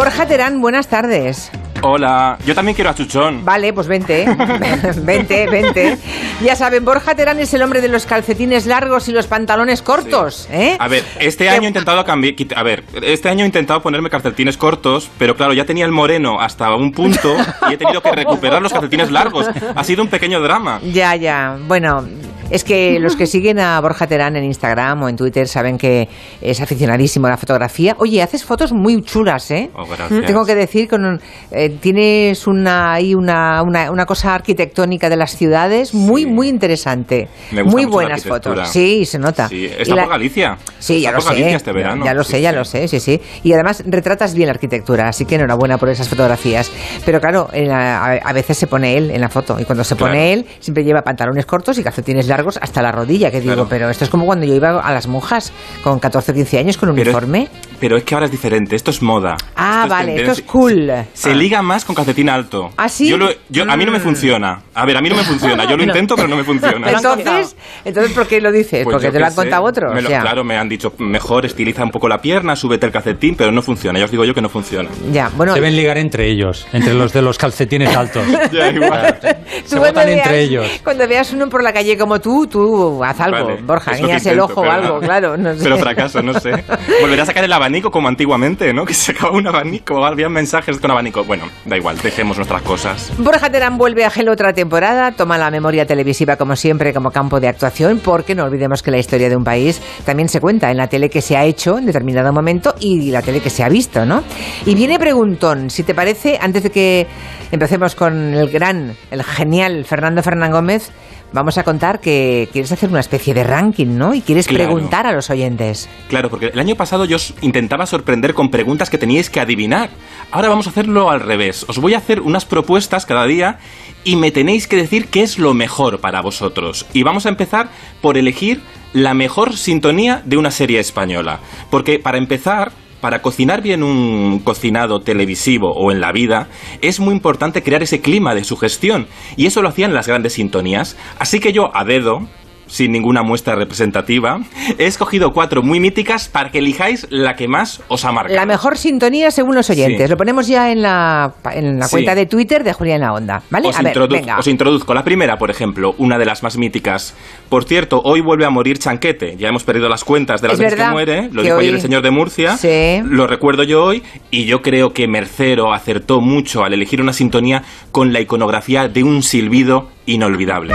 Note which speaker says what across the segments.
Speaker 1: Borja Terán, buenas tardes.
Speaker 2: Hola, yo también quiero a Chuchón.
Speaker 1: Vale, pues vente, vente, vente. Ya saben, Borja Terán es el hombre de los calcetines largos y los pantalones cortos, ¿eh?
Speaker 2: A ver, este año he intentado cambiar, a ver, este año he intentado ponerme calcetines cortos, pero claro, ya tenía el moreno hasta un punto y he tenido que recuperar los calcetines largos. Ha sido un pequeño drama.
Speaker 1: Ya, ya. Bueno, es que los que siguen a Borja Terán en Instagram o en Twitter saben que es aficionadísimo a la fotografía. Oye, haces fotos muy chulas, ¿eh?
Speaker 2: Oh, gracias.
Speaker 1: Tengo que decir, con, eh, tienes una, ahí una, una, una cosa arquitectónica de las ciudades muy, muy interesante.
Speaker 2: Me gusta
Speaker 1: muy
Speaker 2: mucho la
Speaker 1: buenas
Speaker 2: arquitectura.
Speaker 1: fotos. Sí, se nota.
Speaker 2: Sí, está
Speaker 1: la-
Speaker 2: por Galicia.
Speaker 1: Sí, ya lo sé.
Speaker 2: Galicia este verano.
Speaker 1: Ya lo sé,
Speaker 2: Sí,
Speaker 1: ya lo sé, sí, sí. Y además retratas bien la arquitectura, así que enhorabuena por esas fotografías. Pero claro, la- a, veces se pone él en la foto y cuando se
Speaker 2: Claro.
Speaker 1: pone él siempre lleva pantalones cortos y calcetines largos hasta la rodilla, que digo,
Speaker 2: Claro.
Speaker 1: pero esto es como cuando yo iba a las monjas con 14 o 15 años con
Speaker 2: Pero es-
Speaker 1: uniforme.
Speaker 2: Pero es que ahora es diferente, esto es moda.
Speaker 1: Ah,
Speaker 2: Esto
Speaker 1: vale, esto es cool.
Speaker 2: Se liga más con calcetín alto.
Speaker 1: ¿Ah, sí?
Speaker 2: Yo lo- yo- a mí no me
Speaker 1: Mm.
Speaker 2: funciona. A ver, a mí no me funciona. Yo lo intento, pero no me funciona.
Speaker 1: Entonces, entonces, ¿por qué lo dices?
Speaker 2: Pues
Speaker 1: Porque te lo han contado otros.
Speaker 2: Me lo-
Speaker 1: ya.
Speaker 2: Claro, me han dicho, mejor estiliza un poco la pierna, súbete el calcetín, pero no funciona. Ya os digo yo que no funciona.
Speaker 1: Ya, bueno,
Speaker 3: Deben ligar entre ellos, entre los de los calcetines altos.
Speaker 2: Ya, igual.
Speaker 3: Se
Speaker 1: cuando
Speaker 3: votan
Speaker 1: veas-
Speaker 3: entre ellos.
Speaker 1: Cuando veas uno por la calle como tú, tú haz algo,
Speaker 2: Vale,
Speaker 1: Borja, guiñas el ojo o algo,
Speaker 2: no.
Speaker 1: claro. No sé.
Speaker 2: Pero fracaso, no sé. Volveré a sacar el abanico como antiguamente, ¿no? Que se sacaba un abanico, había mensajes con abanico. Bueno, da igual, dejemos nuestras cosas.
Speaker 1: Borja Terán vuelve a Gelo otra temporada, toma la memoria televisiva como siempre como campo de actuación, porque no olvidemos que la historia de un país también se cuenta en la tele que se ha hecho en determinado momento y la tele que se ha visto, ¿no? Y viene preguntón, si te parece, antes de que empecemos con el gran, el genial Fernando Fernán Gómez, vamos a contar que quieres hacer una especie de ranking, ¿no? Y quieres
Speaker 2: Claro.
Speaker 1: preguntar a los oyentes.
Speaker 2: Claro, porque el año pasado yo os intentaba sorprender con preguntas que teníais que adivinar. Ahora vamos a hacerlo al revés. Os voy a hacer unas propuestas cada día y me tenéis que decir qué es lo mejor para vosotros. Y vamos a empezar por elegir la mejor sintonía de una serie española. Porque para empezar, para cocinar bien un cocinado televisivo o en la vida, es muy importante crear ese clima de sugestión. Y eso lo hacían las grandes sintonías. Así que yo, a dedo, sin ninguna muestra representativa, he escogido cuatro muy míticas para que elijáis la que más os ha marcado.
Speaker 1: La mejor sintonía según los oyentes.
Speaker 2: Sí.
Speaker 1: Lo ponemos ya en la, en la
Speaker 2: Sí.
Speaker 1: cuenta de Twitter de Julián La Onda. ¿Vale?
Speaker 2: Os,
Speaker 1: a ver, venga.
Speaker 2: os introduzco la primera, por ejemplo, una de las más míticas. Por cierto, hoy vuelve a morir Chanquete. Ya hemos perdido las cuentas de las
Speaker 1: Es
Speaker 2: veces que muere. Lo
Speaker 1: que
Speaker 2: dijo ayer el señor de Murcia.
Speaker 1: Sí.
Speaker 2: Lo recuerdo yo hoy. Y yo creo que Mercero acertó mucho al elegir una sintonía con la iconografía de un silbido inolvidable.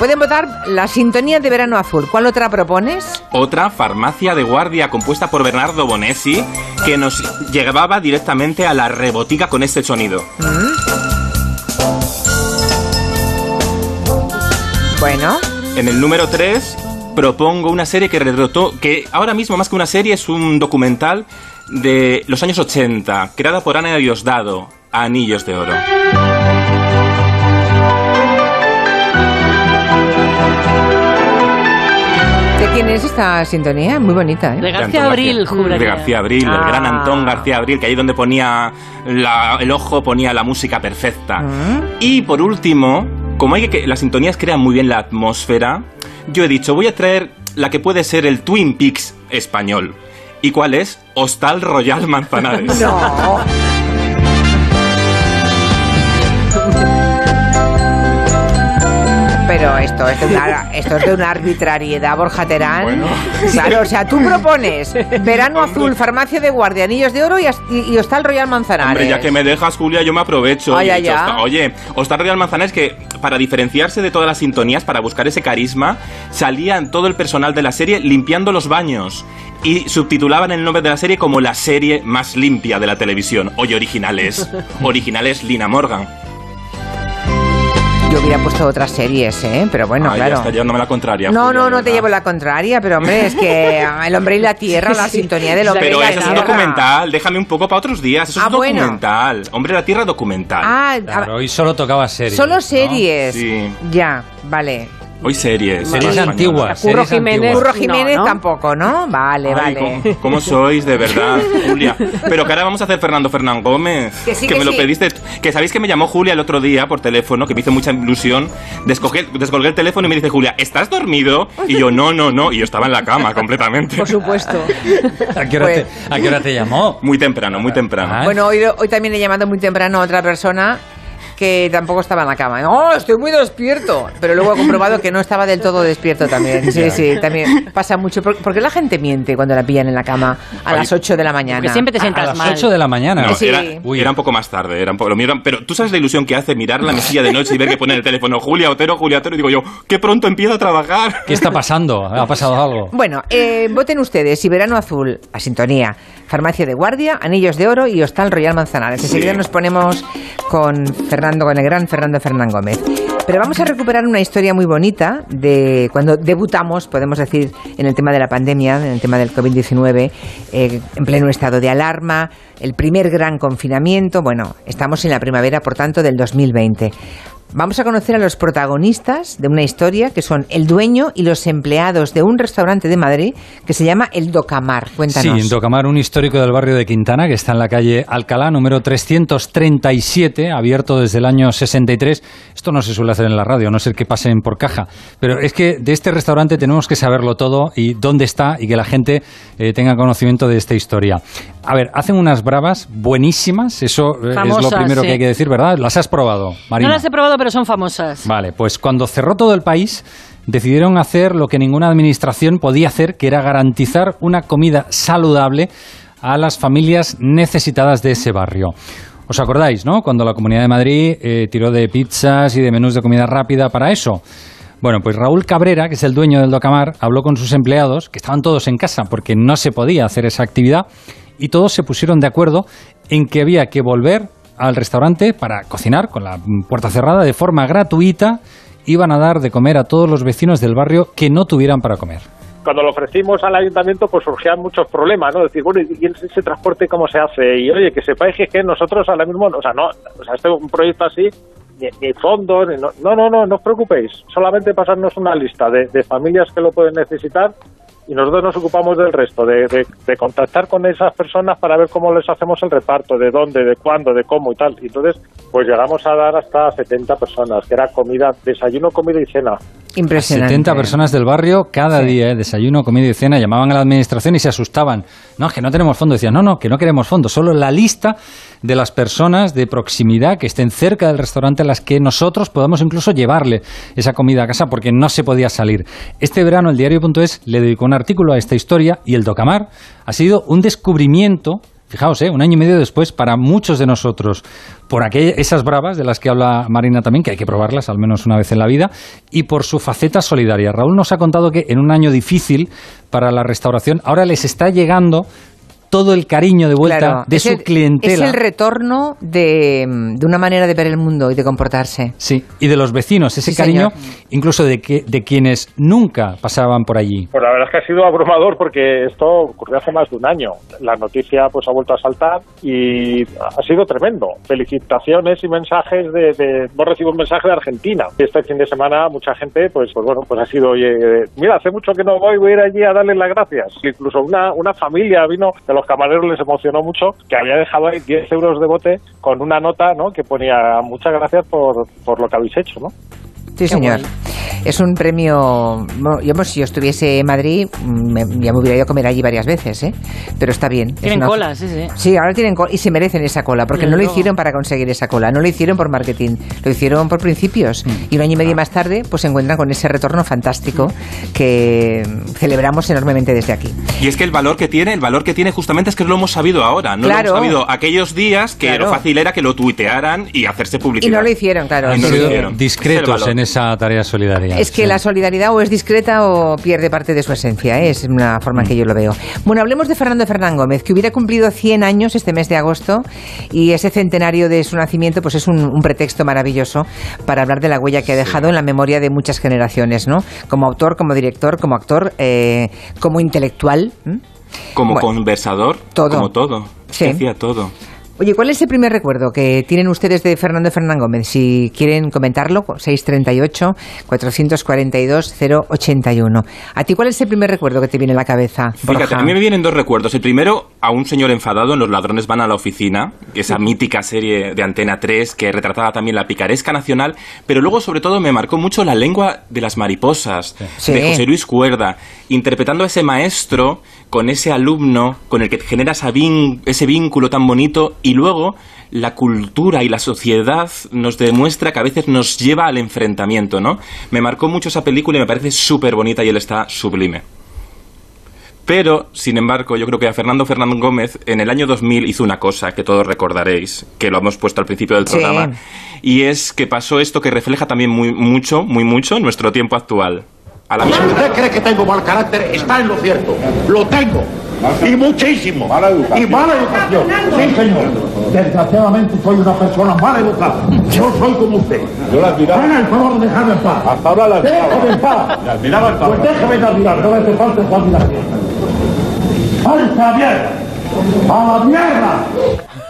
Speaker 1: Pueden votar la sintonía de verano azul. ¿Cuál otra propones?
Speaker 2: Otra, Farmacia de Guardia, compuesta por Bernardo Bonesi, que nos llevaba directamente a la rebotica con este sonido.
Speaker 1: Bueno,
Speaker 2: En el número 3 propongo una serie que retrató, que ahora mismo más que una serie es un documental de los años 80, creada por Ana Diosdado, Anillos de Oro.
Speaker 1: ¿De quién es esta sintonía? Muy bonita,
Speaker 4: De
Speaker 1: ¿eh?
Speaker 4: García
Speaker 2: Antón
Speaker 4: Abril,
Speaker 2: García-. De García Abril, el
Speaker 1: Ah.
Speaker 2: gran Antón García Abril, que ahí donde ponía la- el ojo ponía la música perfecta.
Speaker 1: Mm.
Speaker 2: Y por último, como hay que las sintonías crean muy bien la atmósfera, yo he dicho, voy a traer la que puede ser el Twin Peaks español. ¿Y cuál es? Hostal Royal Manzanares.
Speaker 1: No. Pero esto es, de una, esto es de una arbitrariedad, Borja Terán.
Speaker 2: Bueno.
Speaker 1: Claro, o sea, tú propones verano azul, farmacia de guardia, anillos de oro y, y, y hostal Royal Manzanares.
Speaker 2: Hombre, ya que me dejas, Julia, yo me aprovecho.
Speaker 1: Ay,
Speaker 2: he
Speaker 1: ay,
Speaker 2: dicho,
Speaker 1: ay.
Speaker 2: "Osta- Oye, Hostal Royal Manzanares que para diferenciarse de todas las sintonías, para buscar ese carisma, salían todo el personal de la serie limpiando los baños y subtitulaban el nombre de la serie como la serie más limpia de la televisión. Oye, originales. originales Lina Morgan.
Speaker 1: Yo hubiera puesto otras series, ¿eh? Pero bueno,
Speaker 2: Ay, ya
Speaker 1: claro.
Speaker 2: está llevándome la contraria.
Speaker 1: No,
Speaker 2: Julia,
Speaker 1: no, no te llevo la contraria, pero hombre, es que ah, el hombre y la tierra, la sintonía del hombre
Speaker 2: Pero
Speaker 1: y la
Speaker 2: eso es un
Speaker 1: tierra.
Speaker 2: documental, déjame un poco para otros días. Eso
Speaker 1: Ah,
Speaker 2: es un
Speaker 1: bueno.
Speaker 2: documental. Hombre, la tierra documental.
Speaker 1: Ah,
Speaker 3: Claro,
Speaker 1: ah,
Speaker 3: hoy solo tocaba series.
Speaker 1: solo
Speaker 3: ¿no?
Speaker 1: series.
Speaker 2: Sí.
Speaker 1: Ya, vale.
Speaker 2: Hoy series.
Speaker 3: Series antiguas.
Speaker 4: Curro Jiménez.
Speaker 1: Curro Jiménez
Speaker 4: No, ¿no?
Speaker 1: tampoco, ¿no? Vale,
Speaker 2: Ay,
Speaker 1: vale.
Speaker 2: ¿cómo, cómo sois, de verdad, Julia? Pero que ahora vamos a hacer Fernando Fernán Gómez.
Speaker 1: Que sí, que
Speaker 2: me lo pediste. Que sabéis que me llamó Julia el otro día por teléfono, que me hizo mucha ilusión. Descolgué, descolgué el teléfono y me dice Julia, ¿estás dormido? Y yo, no, no, no. Y yo estaba en la cama completamente.
Speaker 4: Por supuesto.
Speaker 3: ¿A qué, hora
Speaker 1: Pues-
Speaker 3: te, a qué hora te llamó?
Speaker 2: Muy temprano, muy temprano.
Speaker 3: Ah.
Speaker 1: Bueno, hoy, hoy también he llamado muy temprano a otra persona que tampoco estaba en la cama. No, estoy muy despierto. Pero luego he comprobado que no estaba del todo despierto también. Sí, sí, también pasa mucho. ¿Por, por qué la gente miente cuando la pillan en la cama a las 8 de la mañana?
Speaker 4: Porque siempre te
Speaker 3: A-
Speaker 4: sientas
Speaker 3: a las
Speaker 4: mal.
Speaker 3: 8 de la mañana.
Speaker 2: No,
Speaker 1: Sí.
Speaker 2: era,
Speaker 3: Uy.
Speaker 2: era un poco más tarde, era un poco, lo mío era- pero tú sabes la ilusión que hace mirar la mesilla de noche y ver que pone en el teléfono Julia Otero, Julia Otero, y digo yo, qué pronto empieza a trabajar.
Speaker 3: ¿Qué está pasando? ¿Ha pasado algo?
Speaker 1: Bueno, eh, voten ustedes si Verano Azul, a sintonía, Farmacia de Guardia, Anillos de Oro y Hostal Royal Manzanares. Enseguida
Speaker 2: Sí.
Speaker 1: nos ponemos con Fernando, con el gran Fernando Fernán Gómez. Pero vamos a recuperar una historia muy bonita de cuando debutamos, podemos decir, en el tema de la pandemia, en el tema del COVID-19, eh, en pleno estado de alarma, el primer gran confinamiento. Bueno, estamos en la primavera, por tanto, del 2020. Vamos a conocer a los protagonistas de una historia que son el dueño y los empleados de un restaurante de Madrid que se llama El Docamar. Cuéntanos.
Speaker 3: Sí, en Docamar, un histórico del barrio de Quintana, que está en la calle Alcalá, número 337, abierto desde el año 63. Esto no se suele hacer en la radio, a no ser que pasen por caja. Pero es que de este restaurante tenemos que saberlo todo y dónde está y que la gente eh, tenga conocimiento de esta historia. A ver, hacen unas bravas buenísimas, eso eh, es lo primero
Speaker 4: sí.
Speaker 3: que hay que decir, ¿verdad? ¿Las has probado, Marina?
Speaker 4: No las he probado, pero son famosas.
Speaker 3: Vale, pues cuando cerró todo el país, decidieron hacer lo que ninguna administración podía hacer, que era garantizar una comida saludable a las familias necesitadas de ese barrio. ¿Os acordáis, no? Cuando la Comunidad de Madrid eh, tiró de pizzas y de menús de comida rápida para eso. Bueno, pues Raúl Cabrera, que es el dueño del Docamar, habló con sus empleados, que estaban todos en casa porque no se podía hacer esa actividad, y todos se pusieron de acuerdo en que había que volver al restaurante para cocinar con la puerta cerrada de forma gratuita. Iban a dar de comer a todos los vecinos del barrio que no tuvieran para comer.
Speaker 5: cuando lo ofrecimos al ayuntamiento, pues surgían muchos problemas, ¿no? Decir, bueno, ¿y ese, transporte cómo se hace? Y oye, que sepáis que, nosotros ahora mismo, o sea, no, o sea, este es un proyecto así, ni, ni fondos, ni no, no, no, no, no os preocupéis, solamente pasarnos una lista de familias que lo pueden necesitar y nosotros nos ocupamos del resto, de, de- de contactar con esas personas para ver cómo les hacemos el reparto, de dónde, de cuándo, de cómo y tal. Y entonces, pues llegamos a dar hasta 70 personas, que era comida, desayuno, comida y cena.
Speaker 1: Impresionante.
Speaker 3: 70 personas del barrio cada día, ¿eh? desayuno, comida y cena, llamaban a la administración y se asustaban. No, es que no tenemos fondos. Decían, no, no, que no queremos fondos, solo la lista de las personas de proximidad que estén cerca del restaurante a las que nosotros podamos incluso llevarle esa comida a casa porque no se podía salir. Este verano el diario.es le dedicó un artículo a esta historia y el Docamar ha sido un descubrimiento Fijaos, ¿eh? un año y medio después, para muchos de nosotros, por aquellas, esas bravas de las que habla Marina también, que hay que probarlas al menos una vez en la vida, y por su faceta solidaria. Raúl nos ha contado que en un año difícil para la restauración, ahora les está llegando todo el cariño de vuelta
Speaker 1: Claro,
Speaker 3: de su
Speaker 1: el-
Speaker 3: clientela.
Speaker 1: Es el retorno de, de una manera de ver el mundo y de comportarse.
Speaker 3: Sí, y de los vecinos, ese
Speaker 1: Sí,
Speaker 3: cariño,
Speaker 1: señor.
Speaker 3: Incluso de, que, de quienes nunca pasaban por allí.
Speaker 5: Pues la verdad es que ha sido abrumador porque esto ocurrió hace más de un año. La noticia pues ha vuelto a saltar y ha sido tremendo. Felicitaciones y mensajes de, de hemos recibido un mensaje de Argentina. Este fin de semana mucha gente pues pues bueno, pues ha sido, oye, mira, hace mucho que no voy, voy a ir allí a darles las gracias. Incluso una, una familia vino, de los camareros les emocionó mucho, que había dejado ahí 10 euros de bote con una nota, ¿no? Que ponía muchas gracias por, por lo que habéis hecho, ¿no?
Speaker 1: Sí, señor. Es un premio. bueno, yo, si yo estuviese en Madrid, mm, me- ya me hubiera ido a comer allí varias veces, ¿eh? Pero está bien. Es
Speaker 4: Tienen
Speaker 1: una-
Speaker 4: cola, sí, sí.
Speaker 1: Sí, ahora tienen cola y se merecen esa cola, porque no lo hicieron para conseguir esa cola, no lo hicieron por marketing, lo hicieron por principios. Y un año y medio más tarde, pues se encuentran con ese retorno fantástico que celebramos enormemente desde aquí.
Speaker 2: Y es que el valor que tiene, el valor que tiene justamente es que lo hemos sabido ahora, no
Speaker 1: Claro.
Speaker 2: lo hemos sabido aquellos días que
Speaker 1: Claro.
Speaker 2: lo fácil era que lo tuitearan y hacerse
Speaker 1: Y
Speaker 2: publicidad.
Speaker 1: no lo hicieron, claro.
Speaker 2: Y no lo
Speaker 1: sí.
Speaker 2: hicieron. Ese es
Speaker 3: discretos en esa tarea solidaria.
Speaker 1: Es que
Speaker 3: sí.
Speaker 1: la solidaridad o es discreta o pierde parte de su esencia, ¿eh? es una forma en que yo lo veo. Bueno, hablemos de Fernando Fernán Gómez, que hubiera cumplido 100 años este mes de agosto y ese centenario de su nacimiento pues es un, un pretexto maravilloso para hablar de la huella que ha dejado en la memoria de muchas generaciones, ¿no? Como autor, como director, como actor, eh, como intelectual.
Speaker 2: Como
Speaker 1: Bueno,
Speaker 2: conversador,
Speaker 1: todo.
Speaker 2: como todo.
Speaker 1: Sí.
Speaker 2: Hacía todo.
Speaker 1: Oye, ¿cuál es el primer recuerdo que tienen ustedes de Fernando Fernán Gómez? Si quieren comentarlo, 638-442-081. ¿A ti cuál es el primer recuerdo que te viene a la cabeza?
Speaker 2: Fíjate, a mí me vienen dos recuerdos. El primero, a un señor enfadado en Los ladrones van a la oficina, esa mítica serie de Antena 3 que retrataba también la picaresca nacional, pero luego sobre todo me marcó mucho la lengua de las mariposas, de José Luis Cuerda, interpretando a ese maestro con ese alumno con el que genera ese vínculo tan bonito y luego la cultura y la sociedad nos demuestra que a veces nos lleva al enfrentamiento, ¿no? Me marcó mucho esa película y me parece súper bonita y él está sublime. Pero, sin embargo, yo creo que a Fernando Fernando Gómez en el año 2000 hizo una cosa que todos recordaréis, que lo hemos puesto al principio del programa, y es que pasó esto que refleja también muy mucho, muy mucho nuestro tiempo actual.
Speaker 4: Si usted cree que tengo mal carácter, está en lo cierto. Lo tengo. Y muchísimo. Y mala educación. Sí, señor. Desgraciadamente soy una persona mal educada. Yo soy como usted. Yo la admiraba. Haga el favor de dejarme en paz. Hasta ahora la admiraba. Déjame en paz. La admiraba en paz. Pues déjame de admirar. No me hace falta su admiración. ¡Alta mierda! ¡A la mierda!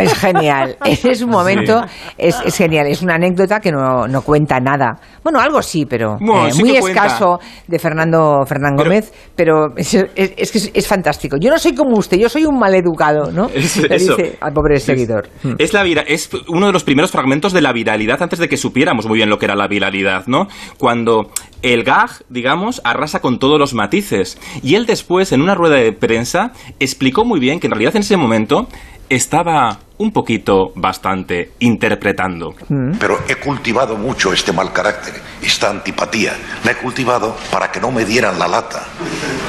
Speaker 1: Es genial. Es un momento, es, genial. Es una anécdota que no, no cuenta nada. Bueno, algo sí, pero eh, muy escaso de Fernando Fernán Gómez, pero, es, es, que es, fantástico. Yo no soy como usted, yo soy un maleducado, ¿no?
Speaker 2: Es,
Speaker 1: Le dice al pobre seguidor.
Speaker 2: Es, la es uno de los primeros fragmentos de la viralidad antes de que supiéramos muy bien lo que era la viralidad, ¿no? Cuando el gag, digamos, arrasa con todos los matices. Y él después, en una rueda de prensa, explicó muy bien que en realidad en ese momento estaba un poquito bastante interpretando.
Speaker 4: Mm. Pero he cultivado mucho este mal carácter, esta antipatía. La he cultivado para que no me dieran la lata.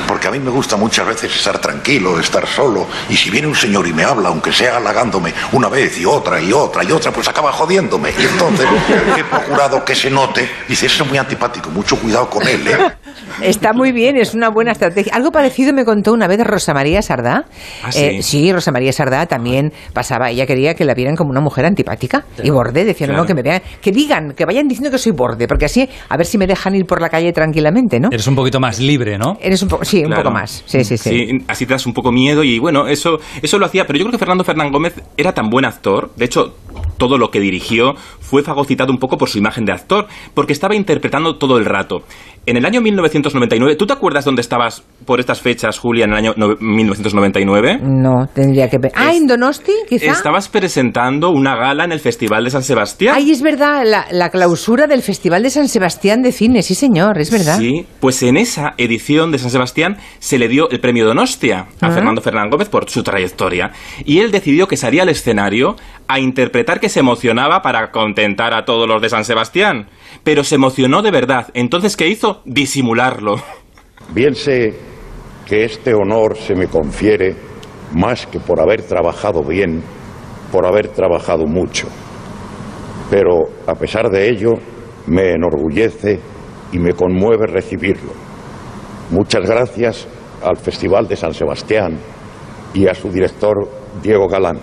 Speaker 4: Porque a mí me gusta muchas veces estar tranquilo, estar solo. Y si viene un señor y me habla, aunque sea halagándome una vez y otra y otra y otra, pues acaba jodiéndome. Y entonces he procurado que se note. Dice, eso es muy antipático, mucho cuidado con él, ¿eh?
Speaker 1: Está muy bien, es una buena estrategia. Algo parecido me contó una vez Rosa María Sardá.
Speaker 2: ¿Ah, sí?
Speaker 1: Eh, sí, Rosa María Sardá también pasaba. Ella quería que la vieran como una mujer antipática. Y borde, decía, no, no, que me vean, que digan, que vayan diciendo que soy borde, porque así, a ver si me dejan ir por la calle tranquilamente, ¿no?
Speaker 3: Eres un poquito más libre, ¿no?
Speaker 1: Eres un poco, sí, un poco más. Sí, sí, sí,
Speaker 2: sí. Así te das un poco miedo y bueno, eso, eso lo hacía. Pero yo creo que Fernando Fernán Gómez era tan buen actor. De hecho, todo lo que dirigió fue fagocitado un poco por su imagen de actor, porque estaba interpretando todo el rato. En el año 1999, ¿tú te acuerdas dónde estabas por estas fechas, Julia, en el año 1999?
Speaker 1: No, tendría que... Ah, en Donosti, quizá.
Speaker 2: Estabas presentando una gala en el Festival de San Sebastián.
Speaker 1: Ay, es verdad, la, clausura del Festival de San Sebastián de cine, sí señor, es verdad.
Speaker 2: Sí, pues en esa edición de San Sebastián se le dio el premio Donostia a ah. Fernando Fernán Gómez por su trayectoria. Y él decidió que salía al escenario a interpretar que se emocionaba para contentar a todos los de San Sebastián pero se emocionó de verdad. Entonces, ¿qué hizo? Disimularlo.
Speaker 4: Bien sé que este honor se me confiere más que por haber trabajado bien, por haber trabajado mucho. Pero a pesar de ello, me enorgullece y me conmueve recibirlo. Muchas gracias al Festival de San Sebastián y a su director Diego Galán.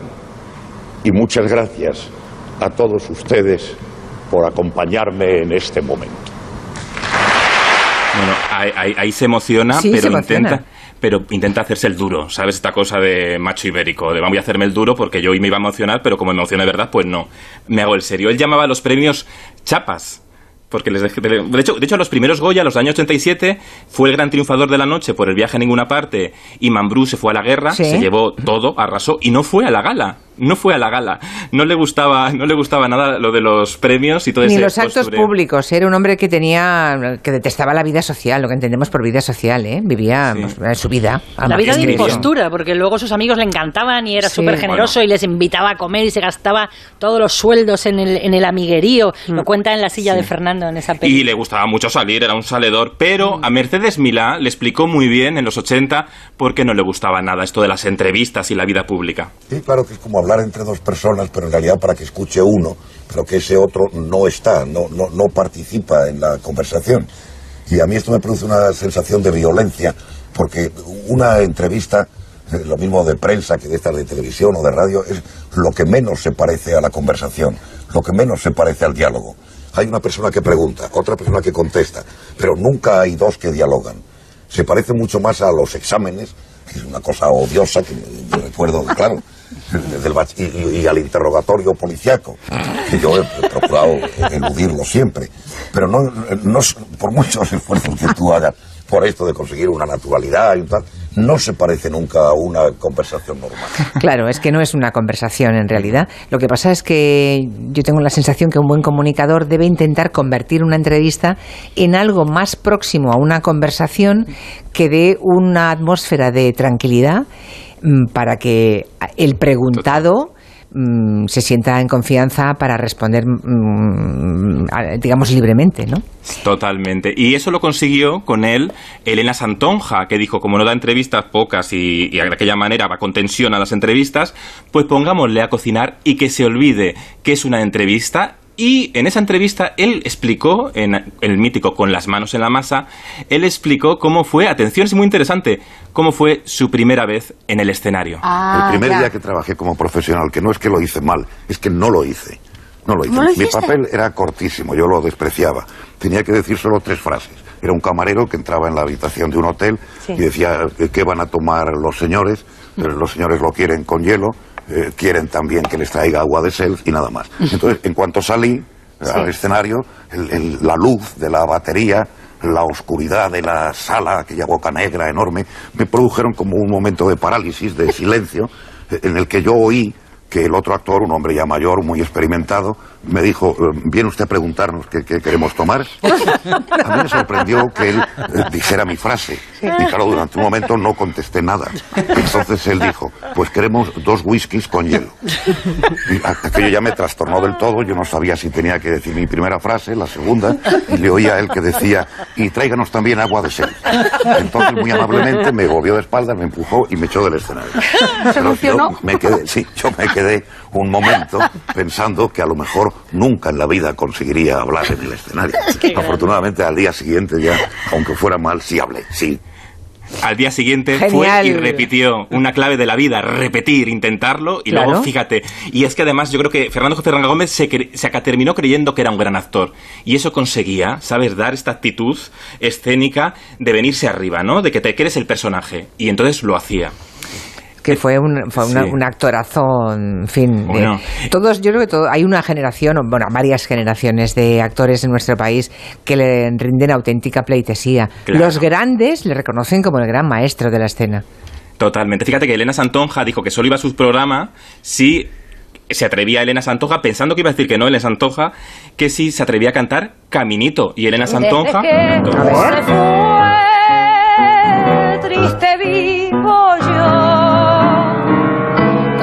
Speaker 4: Y muchas gracias a todos ustedes por acompañarme en este momento.
Speaker 2: Bueno, ahí, se emociona, pero intenta pero intenta hacerse el duro, ¿sabes? Esta cosa de macho ibérico, de voy a hacerme el duro porque yo hoy me iba a emocionar, pero como emociona de verdad, pues no, me hago el serio. Él llamaba a los premios chapas, porque les dejé, de hecho, de hecho, los primeros Goya, los años 87, fue el gran triunfador de la noche por el viaje a ninguna parte y Mambrú se fue a la guerra, se llevó todo, arrasó y no fue a la gala no fue a la gala. No le gustaba, no le gustaba nada lo de los premios y todo
Speaker 1: Ni los actos públicos. Era un hombre que tenía, que detestaba la vida social, lo que entendemos por vida social, ¿eh? Vivía pues, su vida.
Speaker 6: La vida de impostura, porque luego sus amigos le encantaban y era súper generoso y les invitaba a comer y se gastaba todos los sueldos en el, en el amiguerío. Mm. Lo cuenta en la silla de Fernando en esa película.
Speaker 2: Y le gustaba mucho salir, era un saledor, pero mm. a Mercedes Milá le explicó muy bien en los 80 por qué no le gustaba nada esto de las entrevistas y la vida pública.
Speaker 4: Sí, claro que como hablar entre dos personas, pero en realidad para que escuche uno, pero que ese otro no está, no, no, no participa en la conversación. Y a mí esto me produce una sensación de violencia, porque una entrevista, eh, lo mismo de prensa que de esta de televisión o de radio, es lo que menos se parece a la conversación, lo que menos se parece al diálogo. Hay una persona que pregunta, otra persona que contesta, pero nunca hay dos que dialogan. Se parece mucho más a los exámenes, que es una cosa odiosa que yo recuerdo, claro y, al interrogatorio policiaco, que yo he, procurado eludirlo siempre. Pero no, no, por muchos esfuerzos que tú hagas por esto de conseguir una naturalidad y tal, no se parece nunca a una conversación normal.
Speaker 1: Claro, es que no es una conversación en realidad. Lo que pasa es que yo tengo la sensación que un buen comunicador debe intentar convertir una entrevista en algo más próximo a una conversación que dé una atmósfera de tranquilidad para que el preguntado Mm, se sienta en confianza para responder, mm, digamos, libremente, ¿no?
Speaker 2: Totalmente. Y eso lo consiguió con él Elena Santonja, que dijo, como no da entrevistas pocas y de aquella manera va con tensión a las entrevistas, pues pongámosle a cocinar y que se olvide que es una entrevista y en esa entrevista él explicó, en el mítico Con las manos en la masa, él explicó cómo fue, atención, es muy interesante, cómo fue su primera vez en el escenario.
Speaker 4: Ah, el primer día que trabajé como profesional, que no es que lo hice mal, es que no lo hice. No lo hice. Mi papel era cortísimo, yo lo despreciaba. Tenía que decir solo tres frases. Era un camarero que entraba en la habitación de un hotel y decía qué van a tomar los señores. Pero los señores lo quieren con hielo eh, quieren también que les traiga agua de self y nada más. Entonces, en cuanto salí al escenario, la luz de la batería, la oscuridad de la sala, aquella boca negra enorme, me produjeron como un momento de parálisis, de silencio, en el que yo oí que el otro actor, un hombre ya mayor, muy experimentado, me dijo, eh, ¿viene usted a preguntarnos qué, queremos tomar? A mí me sorprendió que él eh, dijera mi frase. Y claro, durante un momento no contesté nada. Entonces él dijo, pues queremos dos whiskies con hielo. Y aquello ya me trastornó del todo, yo no sabía si tenía que decir mi primera frase, la segunda, y le oía a él que decía, y tráiganos también agua de sed. Entonces muy amablemente me volvió de espaldas, me empujó y me echó del escenario.
Speaker 7: ¿Se funcionó?
Speaker 4: me quedé, sí, yo me quedé un momento pensando que a lo mejor nunca en la vida conseguiría hablar en el escenario. Afortunadamente al día siguiente ya, aunque fuera mal, sí hablé, sí.
Speaker 2: Al día siguiente fue y repitió una clave de la vida, repetir, intentarlo y luego fíjate. Y es que además yo creo que Fernando José Gómez se, se terminó creyendo que era un gran actor y eso conseguía, ¿sabes? Dar esta actitud escénica de venirse arriba, ¿no? De que te crees el personaje y entonces lo hacía
Speaker 1: que fue un, fue un actorazo, en fin. todos, yo creo que todo, hay una generación, bueno, varias generaciones de actores en nuestro país que le rinden auténtica pleitesía. Los grandes le reconocen como el gran maestro de la escena.
Speaker 2: Totalmente. Fíjate que Elena Santonja dijo que solo iba a su programa si se atrevía Elena Santonja, pensando que iba a decir que no, Elena Santonja, que si se atrevía a cantar Caminito. Y Elena Santonja...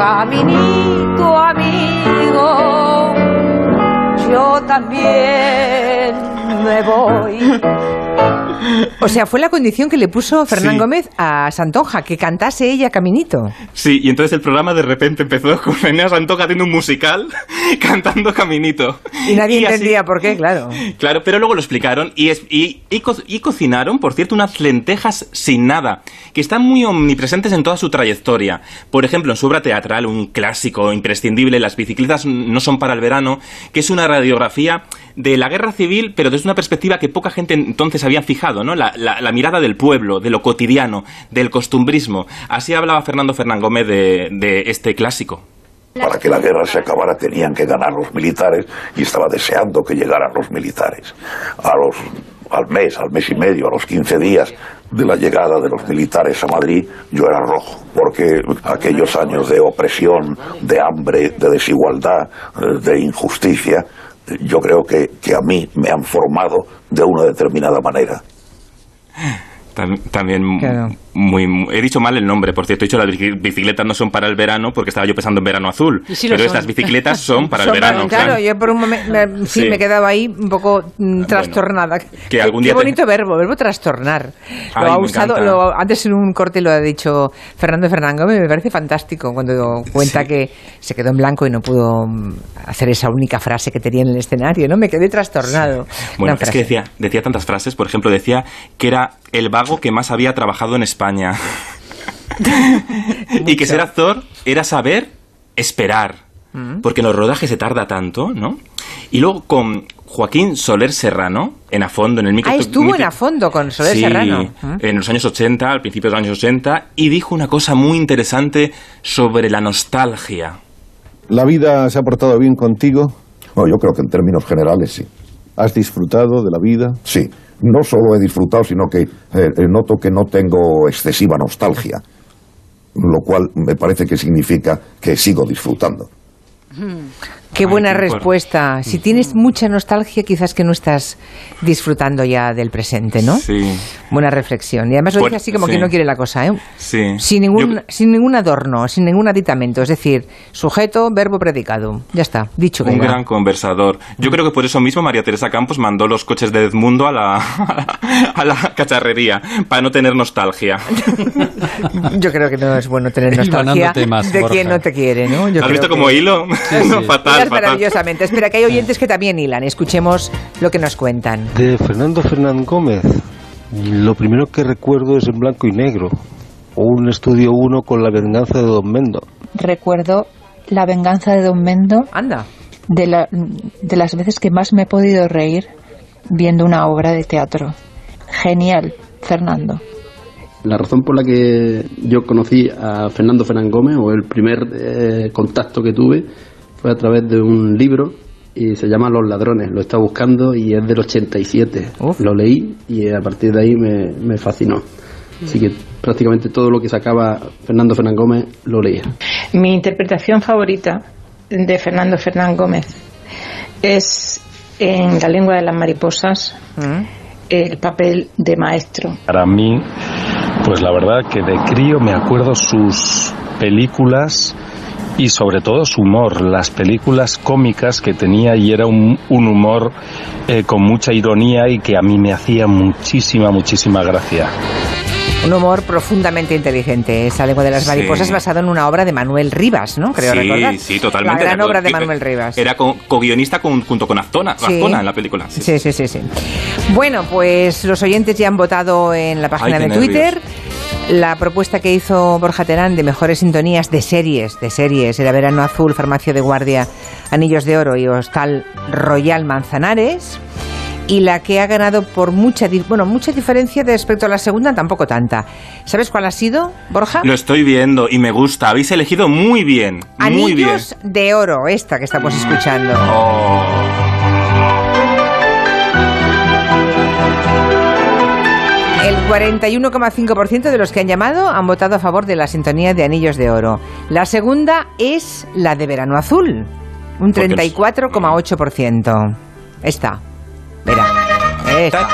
Speaker 7: caminito amigo, yo también me voy.
Speaker 1: O sea, fue la condición que le puso Fernán Gómez a Santonja, que cantase ella Caminito.
Speaker 2: Sí, y entonces el programa de repente empezó con Enea Santonja haciendo un musical cantando Caminito.
Speaker 1: Y nadie entendía por qué, claro.
Speaker 2: Claro, pero luego lo explicaron y, y, y, cocinaron, por cierto, unas lentejas sin nada, que están muy omnipresentes en toda su trayectoria. Por ejemplo, en su obra teatral, un clásico imprescindible, Las bicicletas no son para el verano, que es una radiografía de la guerra civil, pero desde una perspectiva que poca gente entonces había fijado, ¿no? La, mirada del pueblo, de lo cotidiano, del costumbrismo. Así hablaba Fernando Fernán Gómez de, de este clásico.
Speaker 4: Para que la guerra se acabara tenían que ganar los militares y estaba deseando que llegaran los militares. A los, al mes, al mes y medio, a los 15 días de la llegada de los militares a Madrid, yo era rojo, porque aquellos años de opresión, de hambre, de desigualdad, de injusticia, yo creo que, que a mí me han formado de una determinada manera.
Speaker 2: También muy, He dicho mal el nombre, por cierto. He dicho las bicicletas no son para el verano porque estaba yo pensando en verano azul. pero estas bicicletas son para el verano.
Speaker 1: claro, yo por un momento sí, me he quedado ahí un poco mm, trastornada. Que algún día Qué bonito verbo, verbo trastornar. Lo ha usado, lo, antes en un corte lo ha dicho Fernando Fernando, me parece fantástico cuando cuenta que se quedó en blanco y no pudo mm, hacer esa única frase que tenía en el escenario, ¿no? Me quedé trastornado.
Speaker 2: Bueno, es que decía, decía tantas frases, por ejemplo, decía que era el vago que más había trabajado en España. y que ser actor era saber esperar. Mm. Porque en los rodajes se tarda tanto, ¿no? Y luego con Joaquín Soler Serrano, en A Fondo, en el micro.
Speaker 1: Ah, estuvo en A Fondo con Soler
Speaker 2: sí,
Speaker 1: Serrano.
Speaker 2: En los años 80, al principio de los años 80, y dijo una cosa muy interesante sobre la nostalgia.
Speaker 8: ¿La vida se ha portado bien contigo?
Speaker 4: Bueno, yo creo que en términos generales sí.
Speaker 8: ¿Has disfrutado de la vida?
Speaker 4: Sí. No solo he disfrutado, sino que eh, noto que no tengo excesiva nostalgia. Lo cual me parece que significa que sigo disfrutando.
Speaker 1: Qué
Speaker 2: Ay,
Speaker 1: buena respuesta. Si tienes mucha nostalgia, quizás que no estás disfrutando ya del presente, ¿no?
Speaker 2: Sí,
Speaker 1: Buena reflexión. Y además lo dice así como
Speaker 2: sí.
Speaker 1: que no quiere la cosa, ¿eh?
Speaker 2: sí.
Speaker 1: Sin ningún,
Speaker 2: Yo-
Speaker 1: sin ningún adorno, sin ningún aditamento. Es decir, sujeto, verbo, predicado. Ya está, dicho
Speaker 2: Un
Speaker 1: queda.
Speaker 2: gran conversador. Yo creo que por eso mismo María Teresa Campos mandó los coches de Edmundo a la, a la cacharrería, para no tener nostalgia.
Speaker 1: Yo creo que no es bueno tener nostalgia
Speaker 3: temas,
Speaker 1: de
Speaker 3: Borja.
Speaker 1: quien no te quiere, ¿no? Yo
Speaker 2: ¿Has
Speaker 1: creo
Speaker 2: visto
Speaker 1: que-
Speaker 2: como hilo? No, fatal,
Speaker 1: Hilas maravillosamente. Espera, que hay oyentes que también hilan. Escuchemos lo que nos cuentan.
Speaker 9: De Fernando Fernán Gómez, lo primero que recuerdo es en blanco y negro, un estudio 1 con la venganza de Don Mendo.
Speaker 10: recuerdo la venganza de Don Mendo
Speaker 1: Anda.
Speaker 10: de, la- de las veces que más me he podido reír viendo una obra de teatro. Genial, Fernando.
Speaker 11: La razón por la que yo conocí a Fernando Fernán Gómez, o el primer eh, contacto que tuve, fue a través de un libro y se llama Los Ladrones. Lo estaba buscando y es del 87.
Speaker 1: Uf.
Speaker 11: Lo leí y a partir de ahí me, me fascinó. Así que prácticamente todo lo que sacaba Fernando Fernán Gómez lo leía.
Speaker 10: Mi interpretación favorita de Fernando Fernán Gómez es en La lengua de las mariposas
Speaker 1: Mm.
Speaker 10: el papel de maestro.
Speaker 9: Para mí, pues la verdad que de crío me acuerdo sus películas y sobre todo su humor, las películas cómicas que tenía y era un, un humor eh, con mucha ironía y que a mí me hacía muchísima, muchísima gracia.
Speaker 1: Un humor profundamente inteligente. Esa lengua de las
Speaker 2: Sí.
Speaker 1: mariposas basado en una obra de Manuel Rivas, ¿no? Creo
Speaker 2: sí,
Speaker 1: recordar.
Speaker 2: sí, totalmente.
Speaker 1: La gran
Speaker 2: Era
Speaker 1: obra de
Speaker 2: co-
Speaker 1: Manuel Rivas.
Speaker 2: Era co- co-guionista con- junto con Azcona,
Speaker 1: Sí.
Speaker 2: Azcona en la película. Sí,
Speaker 1: Sí, sí, sí, sí. Bueno, pues los oyentes ya han votado en la página
Speaker 2: Ay,
Speaker 1: de Twitter. La propuesta que hizo Borja Terán de mejores sintonías de series, de series, era Verano Azul, Farmacia de Guardia, Anillos de Oro y Hostal Royal Manzanares. Y la que ha ganado por mucha, bueno, mucha diferencia respecto a la segunda, tampoco tanta. ¿Sabes cuál ha sido, Borja?
Speaker 2: Lo estoy viendo y me gusta. Habéis elegido muy bien. Muy bien.
Speaker 1: Anillos de Oro, esta que estamos escuchando.
Speaker 2: Oh.
Speaker 1: 41,5% de los que han llamado han votado a favor de la sintonía de Anillos de Oro. La segunda es la de Verano Azul, un
Speaker 2: Porque es-
Speaker 1: 34,8%. Esta. Verá. Esta.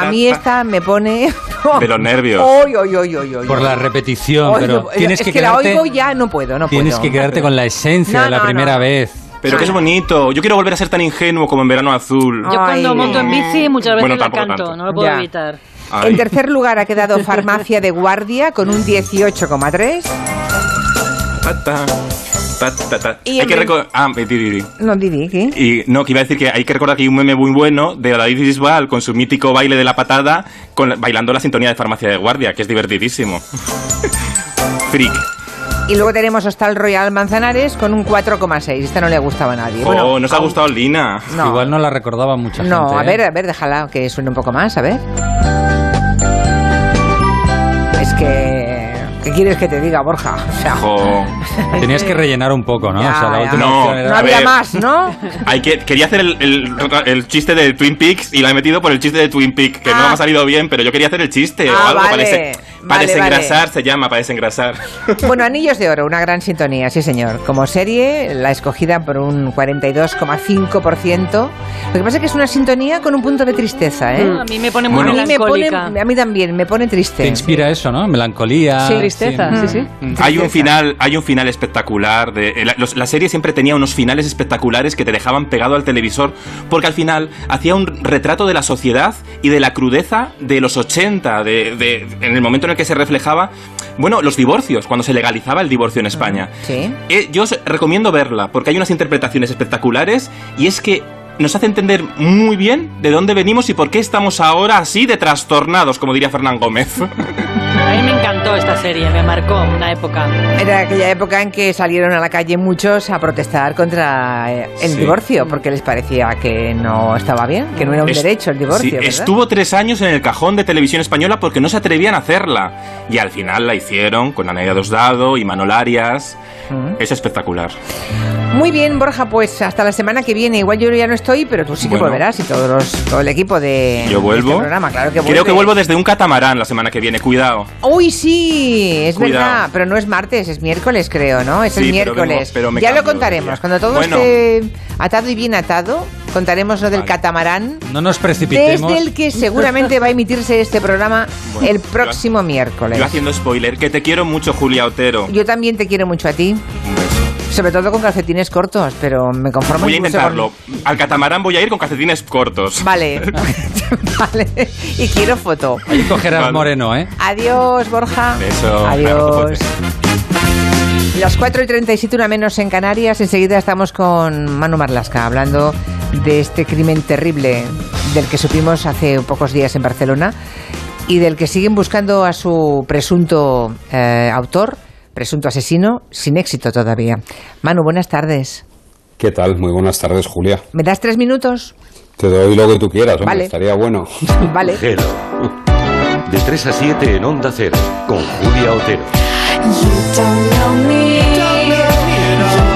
Speaker 1: A mí
Speaker 2: ta.
Speaker 1: esta me pone...
Speaker 2: De los nervios.
Speaker 1: Oy, oy, oy, oy, oy,
Speaker 3: Por la repetición,
Speaker 1: Oy,
Speaker 3: pero tienes
Speaker 1: es
Speaker 3: que,
Speaker 1: que, la
Speaker 3: quedarte,
Speaker 1: oigo ya no puedo, no
Speaker 3: tienes
Speaker 1: puedo.
Speaker 3: que quedarte con la esencia
Speaker 1: No,
Speaker 3: de la
Speaker 1: no,
Speaker 3: primera
Speaker 1: no.
Speaker 3: vez.
Speaker 2: Pero que es bonito. Yo quiero volver a ser tan ingenuo como en Verano Azul.
Speaker 6: Yo cuando monto en bici muchas veces
Speaker 2: Bueno,
Speaker 6: la
Speaker 2: tampoco
Speaker 6: canto,
Speaker 2: tanto.
Speaker 6: no lo puedo
Speaker 1: Ya.
Speaker 6: evitar.
Speaker 2: Ay.
Speaker 1: En tercer lugar ha quedado Farmacia de Guardia con un 18,3.
Speaker 2: Ta, ta, ta, ta, ta.
Speaker 1: Y
Speaker 2: Hay que
Speaker 1: vez-
Speaker 2: reco- Ah, di, di, di.
Speaker 1: No, Didi, ¿qué?
Speaker 2: Y no, que iba a decir que hay que recordar que hay un meme muy bueno de David Bisbal con su mítico baile de la patada, con, la- bailando la sintonía de Farmacia de Guardia, que es divertidísimo. Freak.
Speaker 1: Y luego tenemos Hostal Royal Manzanares con un 4,6. Esta no le gustaba a nadie.
Speaker 2: oh,
Speaker 1: Bueno,
Speaker 2: nos ha
Speaker 1: aún-
Speaker 2: gustado Lina.
Speaker 1: No.
Speaker 3: Igual no la recordaba mucha
Speaker 1: No,
Speaker 3: gente.
Speaker 1: a
Speaker 3: ¿eh?
Speaker 1: ver, a ver, déjala que suene un poco más, a ver. Es que... ¿Qué quieres que te diga, Borja? O sea,
Speaker 2: Jo.
Speaker 3: Tenías que rellenar un poco, ¿no?
Speaker 1: Ya,
Speaker 3: o sea, la última
Speaker 2: No,
Speaker 1: no
Speaker 3: era...
Speaker 2: a
Speaker 1: había
Speaker 2: ver.
Speaker 1: más, ¿no?
Speaker 2: Hay que, quería hacer el, el- el chiste de Twin Peaks y la he metido por el chiste de Twin Peaks, que
Speaker 1: Ah.
Speaker 2: no me ha salido bien, pero yo quería hacer el chiste o
Speaker 1: Ah,
Speaker 2: algo para,
Speaker 1: vale,
Speaker 2: dese- para
Speaker 1: vale,
Speaker 2: desengrasar,
Speaker 1: vale.
Speaker 2: se llama, para desengrasar.
Speaker 1: Bueno, Anillos de Oro, una gran sintonía, sí señor. Como serie, la escogida por un 42,5%. Lo que pasa es que es una sintonía con un punto de tristeza, ¿eh?
Speaker 6: Mm, A mí me pone muy
Speaker 1: a, mí me pone,
Speaker 6: melancólica.
Speaker 1: a mí también, me pone triste.
Speaker 3: Te inspira eso, ¿no? Melancolía.
Speaker 1: Sí,
Speaker 6: Tristeza,
Speaker 3: ¿no?
Speaker 6: sí, sí.
Speaker 2: Hay un final, hay un final espectacular. De, la, los- la serie siempre tenía unos finales espectaculares que te dejaban pegado al televisor, porque al final hacía un retrato de la sociedad y de la crudeza de los 80, de, de- en el momento en el que se reflejaba, bueno, los divorcios, cuando se legalizaba el divorcio en España.
Speaker 1: Sí.
Speaker 2: Eh, yo os recomiendo verla, porque hay unas interpretaciones espectaculares y es que nos hace entender muy bien de dónde venimos y por qué estamos ahora así de trastornados, como diría Fernán Gómez.
Speaker 6: A mí me encantó esta serie, me marcó una época.
Speaker 1: Era aquella época en que salieron a la calle muchos a protestar contra eh, el
Speaker 2: Sí.
Speaker 1: divorcio, porque les parecía que no estaba bien, que no era un
Speaker 2: Es-
Speaker 1: derecho el divorcio.
Speaker 2: Sí, estuvo tres años en el cajón de televisión española porque no se atrevían a hacerla. Y al final la hicieron con Anaida Dosdado y Manol Arias.
Speaker 1: Mm.
Speaker 2: Es espectacular.
Speaker 1: Muy bien, Borja, pues hasta la semana que viene. Igual yo ya no estoy, pero tú sí que
Speaker 2: Bueno.
Speaker 1: volverás y todos los- todo el equipo de,
Speaker 2: Yo
Speaker 1: de
Speaker 2: vuelvo.
Speaker 1: este programa. Claro que
Speaker 2: Creo
Speaker 1: vuelve.
Speaker 2: que vuelvo desde un catamarán la semana que viene. Cuidado.
Speaker 1: Uy, sí, es
Speaker 2: Cuidado.
Speaker 1: verdad, pero no es martes, es miércoles, creo, ¿no? Es
Speaker 2: Sí,
Speaker 1: el
Speaker 2: pero vengo-
Speaker 1: miércoles.
Speaker 2: pero
Speaker 1: ya lo
Speaker 2: cambio
Speaker 1: contaremos. Cuando todo
Speaker 2: Bueno.
Speaker 1: esté atado y bien atado, contaremos lo del catamarán.
Speaker 3: No nos precipitemos.
Speaker 1: Desde el que seguramente va a emitirse este programa
Speaker 2: Bueno,
Speaker 1: el próximo miércoles.
Speaker 2: Yo haciendo spoiler, que te quiero mucho, Julia Otero.
Speaker 1: Yo también te quiero mucho a ti. Sobre todo con calcetines cortos, pero me conformo
Speaker 2: Voy a intentarlo. Al catamarán voy a ir con calcetines cortos.
Speaker 1: Vale, vale. Y quiero foto.
Speaker 3: Ahí cogerás
Speaker 2: Vale.
Speaker 3: Moreno, ¿eh?
Speaker 1: Adiós, Borja.
Speaker 2: Beso.
Speaker 1: Adiós. Las 4 y 37, una menos en Canarias. Enseguida estamos con Manu Marlasca hablando de este crimen terrible del que supimos hace pocos días en Barcelona y del que siguen buscando a su presunto eh, autor, presunto asesino, sin éxito todavía. Manu, buenas tardes.
Speaker 12: ¿Qué tal? Muy buenas tardes, Julia.
Speaker 1: ¿Me das tres minutos?
Speaker 12: Te doy lo que tú quieras, hombre,
Speaker 1: Vale.
Speaker 12: estaría bueno.
Speaker 1: Vale.
Speaker 13: De 3 a 7 en Onda Cero, con Julia Otero.
Speaker 7: You don't know me.